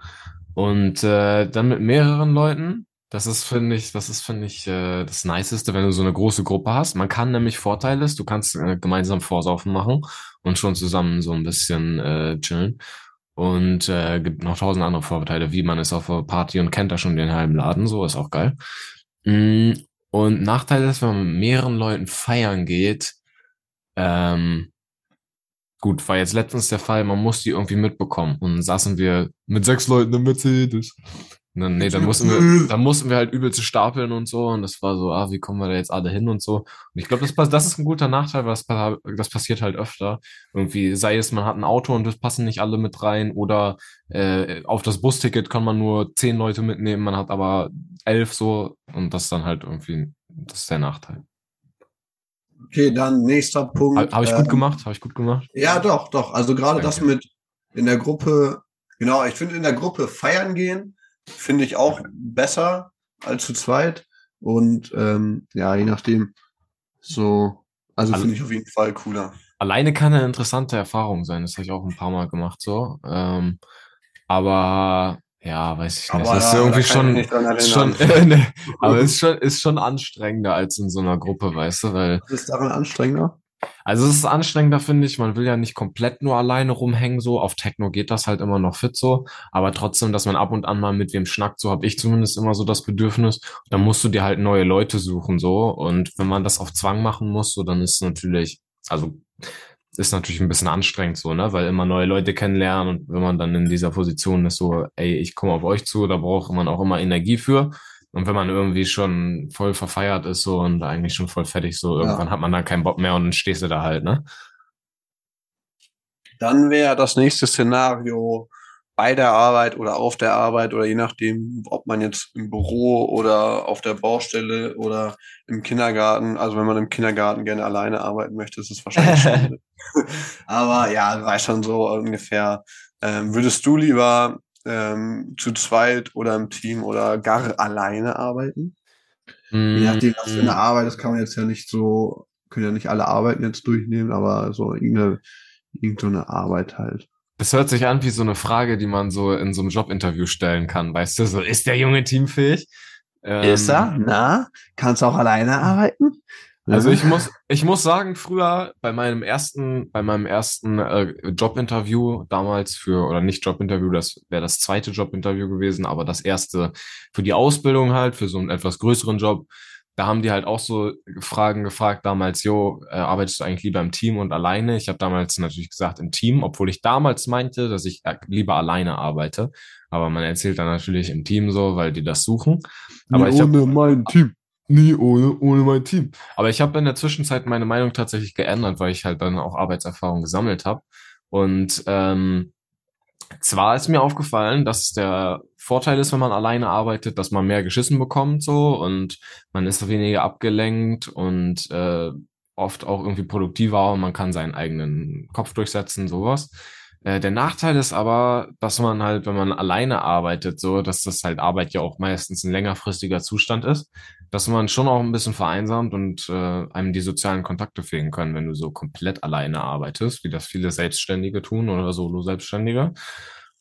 Und äh, dann mit mehreren Leuten, das ist, finde ich, das ist, finde ich, äh, das Niceste, wenn du so eine große Gruppe hast. Man kann nämlich Vorteil ist, du kannst äh, gemeinsam Vorsaufen machen und schon zusammen so ein bisschen äh, chillen. Und äh, gibt noch tausend andere Vorteile, wie man ist auf einer Party und kennt da schon den halben Laden, so ist auch geil. Mm, Und Nachteil ist, wenn man mit mehreren Leuten feiern geht, ähm, gut, war jetzt letztens der Fall, man muss die irgendwie mitbekommen. Und dann saßen wir mit sechs Leuten im Mercedes. Dann, nee, dann mussten wir, dann mussten wir halt übelst stapeln und so. Und das war so, ah, wie kommen wir da jetzt alle hin und so. Und ich glaube, das, das ist ein guter Nachteil, weil das, das passiert halt öfter. Irgendwie, sei es, man hat ein Auto und das passen nicht alle mit rein oder äh, auf das Busticket kann man nur zehn Leute mitnehmen, man hat aber elf so und das ist dann halt irgendwie, das ist der Nachteil. Okay, dann nächster Punkt. Habe hab ich ähm, gut gemacht? Habe ich gut gemacht? Ja, doch, doch. Also gerade das Danke. mit in der Gruppe Genau, ich finde in der Gruppe feiern gehen, finde ich auch besser als zu zweit. Und ähm, ja, je nachdem, so, also finde ich auf jeden Fall cooler. Alleine kann eine interessante Erfahrung sein. Das habe ich auch ein paar Mal gemacht so. Ähm, aber ja, weiß ich nicht. Aber Das ist da- irgendwie schon, ist schon, erinnern. nee, aber ist schon, ist schon anstrengender als in so einer Gruppe, weißt du, weil Was ist daran anstrengender? Also es ist anstrengender, finde ich. Man will ja nicht komplett nur alleine rumhängen, so. Auf Techno geht das halt immer noch fit so. Aber trotzdem, dass man ab und an mal mit wem schnackt, so habe ich zumindest immer so das Bedürfnis. Dann musst du dir halt neue Leute suchen, so. Und wenn man das auf Zwang machen muss, so, dann ist natürlich, also ist natürlich ein bisschen anstrengend so, ne? Weil immer neue Leute kennenlernen und wenn man dann in dieser Position ist, so, ey, ich komme auf euch zu, da braucht man auch immer Energie für. Und wenn man irgendwie schon voll verfeiert ist so und eigentlich schon voll fertig, so irgendwann hat man dann keinen Bock mehr und dann stehst du da halt, ne? Dann wäre das nächste Szenario bei der Arbeit oder auf der Arbeit oder je nachdem, ob man jetzt im Büro oder auf der Baustelle oder im Kindergarten, also wenn man im Kindergarten gerne alleine arbeiten möchte, ist es wahrscheinlich schwierig. Aber ja, du weißt schon so ungefähr. Ähm, würdest du lieber ähm, zu zweit oder im Team oder gar alleine arbeiten? Je nachdem, was für eine Arbeit, das kann man jetzt ja nicht so, können ja nicht alle Arbeiten jetzt durchnehmen, aber so irgendeine, irgendeine Arbeit halt. Das hört sich an wie so eine Frage, die man so in so einem Jobinterview stellen kann. Weißt du, so, ist der Junge teamfähig? Ähm, Na? Kannst du auch alleine arbeiten? Also ich muss, ich muss sagen, früher bei meinem ersten, bei meinem ersten äh, Jobinterview damals für, oder nicht Jobinterview, das wäre das zweite Jobinterview gewesen, aber das erste für die Ausbildung halt, für so einen etwas größeren Job. Da haben die halt auch so Fragen gefragt damals, jo, äh, arbeitest du eigentlich lieber im Team und alleine? Ich habe damals natürlich gesagt im Team, obwohl ich damals meinte, dass ich äh, lieber alleine arbeite. Aber man erzählt dann natürlich im Team so, weil die das suchen. Aber ich hab, mein Team. Nie ohne, ohne mein Team. Aber ich habe in der Zwischenzeit meine Meinung tatsächlich geändert, weil ich halt dann auch Arbeitserfahrung gesammelt habe. Und ähm, zwar ist mir aufgefallen, dass der Vorteil ist, wenn man alleine arbeitet, dass man mehr geschissen bekommt so und man ist weniger abgelenkt und äh, oft auch irgendwie produktiver und man kann seinen eigenen Kopf durchsetzen, sowas. Äh, der Nachteil ist aber, dass man halt, wenn man alleine arbeitet, so, dass das halt Arbeit ja auch meistens ein längerfristiger Zustand ist, dass man schon auch ein bisschen vereinsamt und äh, einem die sozialen Kontakte fehlen können, wenn du so komplett alleine arbeitest, wie das viele Selbstständige tun oder Solo-Selbstständige.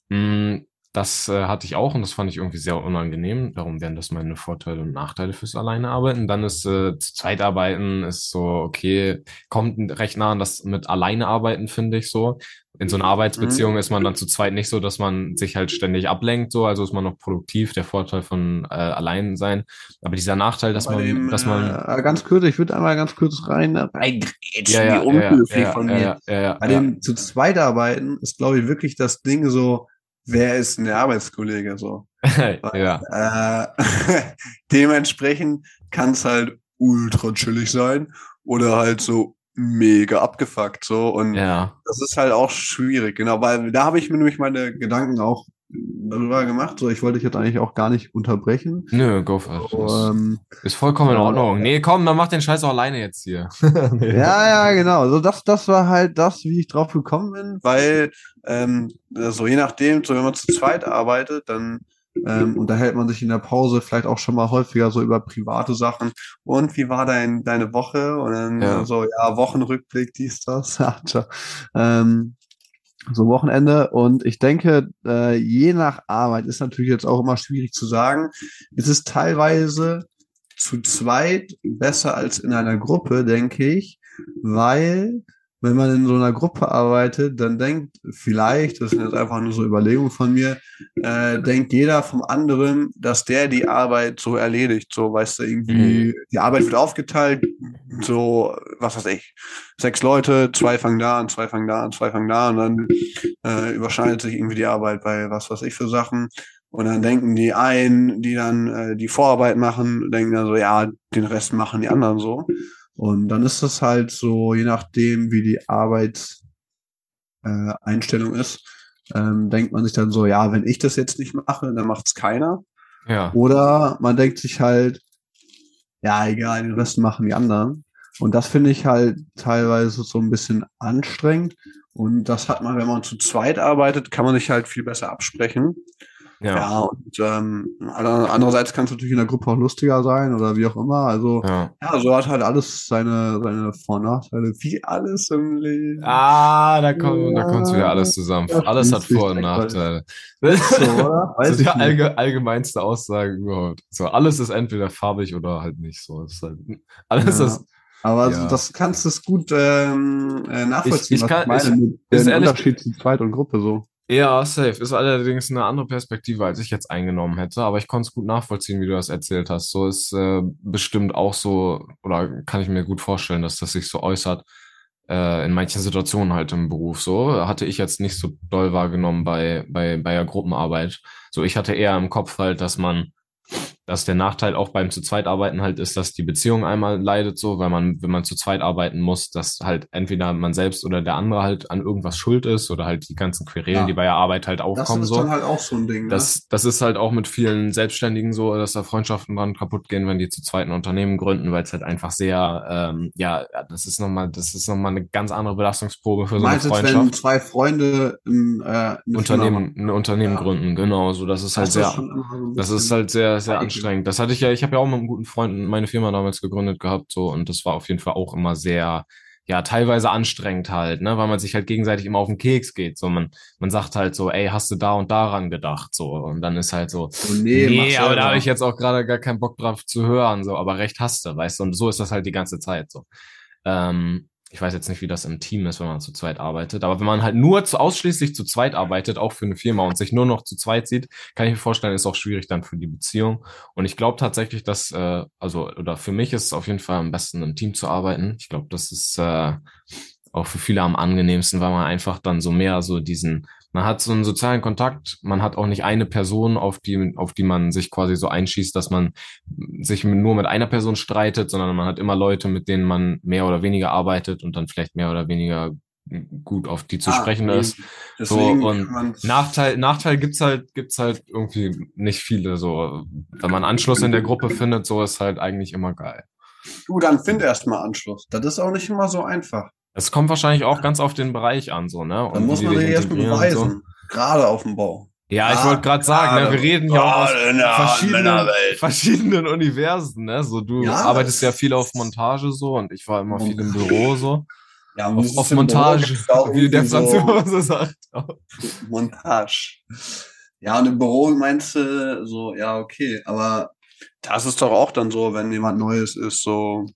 Mm, Das äh, hatte ich auch und das fand ich irgendwie sehr unangenehm. Darum wären das meine Vorteile und Nachteile fürs Alleinearbeiten. Dann ist äh, zu zweit arbeiten ist so, okay, kommt recht nah an das mit Alleine arbeiten, finde ich so. In so einer Arbeitsbeziehung ist man dann zu zweit nicht so, dass man sich halt ständig ablenkt, so, also ist man noch produktiv, der Vorteil von äh, allein sein. Aber dieser Nachteil, dass Bei man, dem, dass man äh, ganz kurz, ich würde einmal ganz kurz rein reingrätschen, ja, ja, wie ja, unhöflich ja, von ja, mir. ja, ja, ja, Bei dem zu zweit arbeiten ist, glaube ich, wirklich das Ding so, wer ist der Arbeitskollege so? ja. Äh, dementsprechend kann es halt ultra chillig sein oder halt so mega abgefuckt so und Ja. das ist halt auch schwierig, genau, weil da habe ich mir nämlich meine Gedanken auch darüber gemacht, so ich wollte dich jetzt eigentlich auch gar nicht unterbrechen. Nö, go for it. So, ähm, Ist vollkommen in Ordnung. Nee, komm, dann mach den Scheiß auch alleine jetzt hier. Nee. Ja, ja, genau. So, das, das war halt das, wie ich drauf gekommen bin, weil ähm, so je nachdem, so wenn man zu zweit arbeitet, dann ähm, unterhält man sich in der Pause vielleicht auch schon mal häufiger so über private Sachen. Und wie war dein, deine Woche? Und dann Ja. so, ja, Wochenrückblick, dies, das. Ähm, so Wochenende. Und ich denke, äh, je nach Arbeit ist natürlich jetzt auch immer schwierig zu sagen. Es ist teilweise zu zweit besser als in einer Gruppe, denke ich, weil wenn man in so einer Gruppe arbeitet, dann denkt vielleicht, das sind jetzt einfach nur so Überlegungen von mir, äh, denkt jeder vom anderen, dass der die Arbeit so erledigt. So, weißt du, irgendwie, die Arbeit wird aufgeteilt, so, was weiß ich, sechs Leute, zwei fangen da an, zwei fangen da an, zwei fangen da an, und dann äh, überschneidet sich irgendwie die Arbeit bei was weiß ich für Sachen. Und dann denken die einen, die dann äh, die Vorarbeit machen, denken dann so, ja, den Rest machen die anderen so. Und dann ist das halt so, je nachdem, wie die Arbeitseinstellung äh, ist, ähm, denkt man sich dann so, ja, wenn ich das jetzt nicht mache, dann macht's keiner. Ja. Oder man denkt sich halt, ja, egal, den Rest machen die anderen. Und das finde ich halt teilweise so ein bisschen anstrengend. Und das hat man, wenn man zu zweit arbeitet, kann man sich halt viel besser absprechen. Ja, ja und ähm, andererseits kann es natürlich in der Gruppe auch lustiger sein oder wie auch immer. Also ja, ja so hat halt alles seine, seine Vor- und Nachteile, wie alles im Leben. Ah, da kommt, ja, da kommt wieder alles zusammen. alles hat Vor- und Nachteile. So, oder? Weiß das ist die allge allgemeinste Aussage überhaupt. So, alles ist entweder farbig oder halt nicht so. ist halt, alles ja. ist aber ja. das kannst du gut ähm, äh, nachvollziehen, ich, ich kann, was ich meine. Ich, ist Unterschied zu Zweit- und Gruppe so. Ja, safe. Ist allerdings eine andere Perspektive, als ich jetzt eingenommen hätte, aber ich konnte es gut nachvollziehen, wie du das erzählt hast. So ist äh, bestimmt auch so, oder kann ich mir gut vorstellen, dass das sich so äußert, äh, in manchen Situationen halt im Beruf. So hatte ich jetzt nicht so doll wahrgenommen bei, bei, bei der Gruppenarbeit. So, ich hatte eher im Kopf halt, dass man dass der Nachteil auch beim zu zweit arbeiten halt ist, dass die Beziehung einmal leidet so, weil man, wenn man zu zweit arbeiten muss, dass halt entweder man selbst oder der andere halt an irgendwas schuld ist oder halt die ganzen Querelen, ja. die bei der Arbeit halt aufkommen. Das ist so. dann halt auch so ein Ding. Ne? Das, das ist halt auch mit vielen Selbstständigen so, dass da Freundschaften dran kaputt gehen, wenn die zu zweiten Unternehmen gründen, weil es halt einfach sehr, ähm, ja, das ist nochmal, das ist nochmal eine ganz andere Belastungsprobe für so eine Freundschaft. Jetzt, wenn zwei Freunde ein, äh, Unternehmen, ein Unternehmen ja. gründen, genau, so das ist halt das sehr, ist das ist halt sehr, sehr anstrengend. Das hatte ich ja, ich habe ja auch mit einem guten Freund meine Firma damals gegründet gehabt, so, und das war auf jeden Fall auch immer sehr, ja, teilweise anstrengend halt, ne, weil man sich halt gegenseitig immer auf den Keks geht. So, man, man sagt halt so, ey, hast du da und daran gedacht? So, und dann ist halt so, oh, nee, nee aber da habe ich jetzt auch gerade gar keinen Bock drauf zu hören, so, aber recht hast du, weißt du, und so ist das halt die ganze Zeit so. Ähm, ich weiß jetzt nicht, wie das im Team ist, wenn man zu zweit arbeitet, aber wenn man halt nur zu, ausschließlich zu zweit arbeitet, auch für eine Firma und sich nur noch zu zweit sieht, kann ich mir vorstellen, ist auch schwierig dann für die Beziehung. Und ich glaube tatsächlich, dass, äh, also, oder für mich ist es auf jeden Fall am besten, im Team zu arbeiten. Ich glaube, das ist äh, auch für viele am angenehmsten, weil man einfach dann so mehr so diesen man hat so einen sozialen Kontakt, man hat auch nicht eine Person, auf die, auf die man sich quasi so einschießt, dass man sich nur mit einer Person streitet, sondern man hat immer Leute, mit denen man mehr oder weniger arbeitet und dann vielleicht mehr oder weniger gut auf die zu ah, sprechen ist. So, und Nachteil, Nachteil gibt's halt, gibt's halt irgendwie nicht viele, so. Wenn man Anschluss in der Gruppe findet, so ist halt eigentlich immer geil. Du, dann find erstmal Anschluss. Das ist auch nicht immer so einfach. Es kommt wahrscheinlich auch ganz auf den Bereich an, so, ne? Und Dann muss man sich erstmal beweisen. So. Gerade auf dem Bau. Ja, ich wollte gerade sagen, ne, wir reden ja auch aus verschiedenen, verschiedenen Universen, ne? So, du ja, arbeitest ja viel auf Montage so und ich war immer viel im Büro so. Ja, auf, auf Montage, wie der Franzose so sagt. Montage. Ja, und im Büro meinst du so, ja, okay, aber das ist doch auch dann so, wenn jemand Neues ist, so,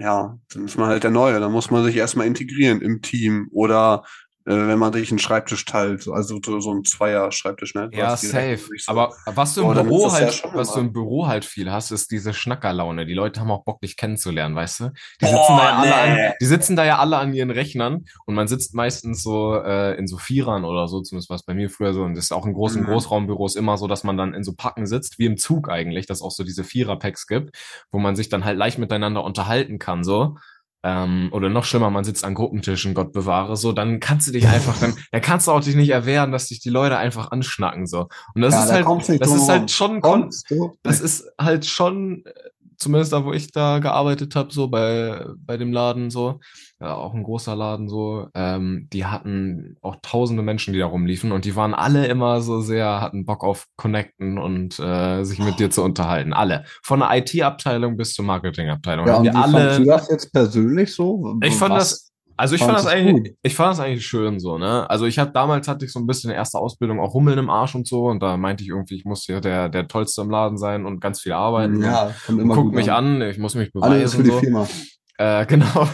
ja, dann ist man halt der Neue. Dann muss man sich erstmal integrieren im Team oder wenn man sich einen Schreibtisch teilt, also so ein Zweier-Schreibtisch, ne? Ja, safe. So. Aber was du im oh, Büro halt, ja was du im Büro halt viel hast, ist diese Schnackerlaune. Die Leute haben auch Bock, dich kennenzulernen, weißt du? Die sitzen, oh, da, ja nee. alle an, die sitzen da ja alle an ihren Rechnern und man sitzt meistens so äh, in so Vierern oder so, zumindest war es bei mir früher so. Und das ist auch in großen mhm. Großraumbüros immer so, dass man dann in so Packen sitzt, wie im Zug eigentlich, dass auch so diese Vierer-Packs gibt, wo man sich dann halt leicht miteinander unterhalten kann, so ähm, oder noch schlimmer, man sitzt an Gruppentischen, Gott bewahre, so, dann kannst du dich einfach, dann, dann kannst du auch dich nicht erwehren, dass dich die Leute einfach anschnacken, so. Und das ja, ist da halt, das ist halt schon, das ist halt schon, zumindest da, wo ich da gearbeitet habe, so bei, bei dem Laden, so, ja, auch ein großer Laden so, ähm, die hatten auch tausende Menschen, die da rumliefen und die waren alle immer so sehr, hatten Bock auf Connecten und äh, sich mit dir zu unterhalten. Alle. Von der IT-Abteilung bis zur Marketing-Abteilung. Ja, und wie alle, fandst du das jetzt persönlich so? Ich fand Was? das, also ich fand das eigentlich, gut? ich fand das eigentlich schön so, ne? Also ich hatte damals hatte ich so ein bisschen erste Ausbildung auch Hummeln im Arsch und so und da meinte ich irgendwie, ich muss hier der der tollste im Laden sein und ganz viel arbeiten. Ja, kommt immer guck mich an. an, ich muss mich beweisen. Alles für die so. Firma. Äh, genau.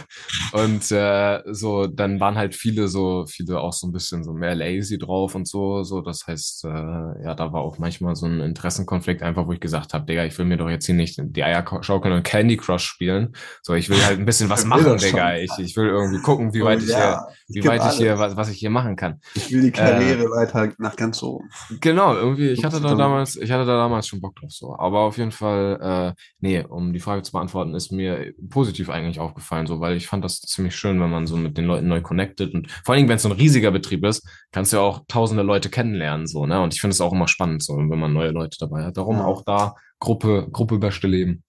Und äh, so, dann waren halt viele so, viele auch so ein bisschen so mehr lazy drauf und so. So, das heißt, äh, ja, da war auch manchmal so ein Interessenkonflikt, einfach, wo ich gesagt habe, Digga, ich will mir doch jetzt hier nicht die Eier schaukeln und Candy Crush spielen. So, ich will halt ein bisschen was machen, Digga. Ich, ich will irgendwie gucken, wie weit oh, ich ja, hier, wie weit ich hier, was, was ich hier machen kann. Ich will die Karriere äh, weiter nach ganz oben. Genau, irgendwie, ich hatte da damals, ich hatte da damals schon Bock drauf so. Aber auf jeden Fall, äh, nee, um die Frage zu beantworten, ist mir positiv eigentlich nicht aufgefallen, so, weil ich fand das ziemlich schön, wenn man so mit den Leuten neu connected und vor allen Dingen, wenn es so ein riesiger Betrieb ist, kannst du ja auch tausende Leute kennenlernen, so, ne? Und ich finde es auch immer spannend, so, wenn man neue Leute dabei hat. Darum ja. auch da Gruppe, Gruppe beste Leben.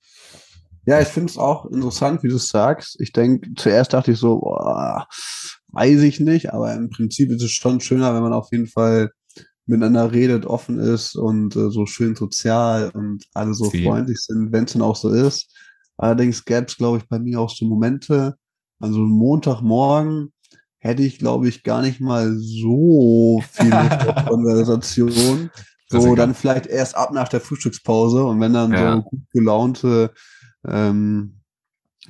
Ja, ich finde es auch interessant, wie du es sagst. Ich denke, zuerst dachte ich so, boah, weiß ich nicht, aber im Prinzip ist es schon schöner, wenn man auf jeden Fall miteinander redet, offen ist und äh, so schön sozial und alle so Viel. freundlich sind, wenn es denn auch so ist. Allerdings gäbe es, glaube ich, bei mir auch so Momente, also Montagmorgen hätte ich, glaube ich, gar nicht mal so viel Konversation. So, dann vielleicht erst ab nach der Frühstückspause und wenn dann Ja. so gut gelaunte ähm,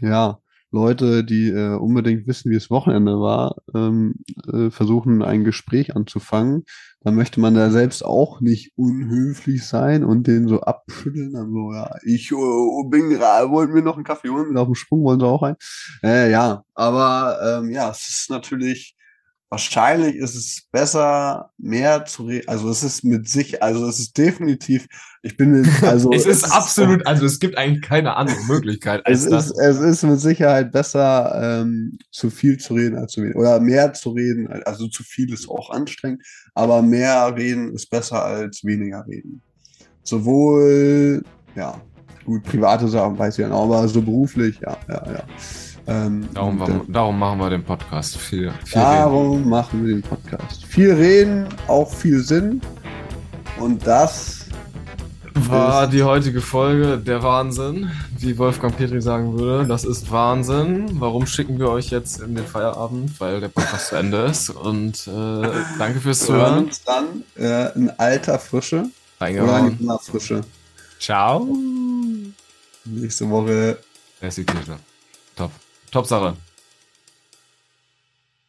ja, Leute, die äh, unbedingt wissen, wie das Wochenende war, ähm, äh, versuchen, ein Gespräch anzufangen, dann möchte man da selbst auch nicht unhöflich sein und den so abschütteln. Dann so, ja, ich äh, bin gerade, wollten mir noch einen Kaffee holen, bin auf dem Sprung, wollen sie auch ein. Äh, ja, aber ähm, ja, es ist natürlich, wahrscheinlich ist es besser, mehr zu reden. Also es ist mit sich, also es ist definitiv, ich bin mit, also es ist absolut, also es gibt eigentlich keine andere Möglichkeit als es das. ist, es ist mit Sicherheit besser, ähm, zu viel zu reden als zu wenig. Oder mehr zu reden, also zu viel ist auch anstrengend, aber mehr reden ist besser als weniger reden. Sowohl, ja, gut, private Sachen weiß ich ja noch, aber so beruflich, ja, ja, ja. Ähm, Darum, und, äh, warum- darum machen wir den Podcast. Viel, viel reden. Darum machen wir den Podcast. Viel reden, auch viel Sinn. Und das War die heutige Folge der Wahnsinn, wie Wolfgang Petri sagen würde. Das ist Wahnsinn. Warum schicken wir euch jetzt in den Feierabend? Weil der Podcast zu Ende ist. Und äh, danke fürs wir hören Zuhören. uns dann äh, in alter Frische oder Reingehauen. in junger Frische. Ciao. Nächste Woche. Er ist die Kirche. Top. Top Sache.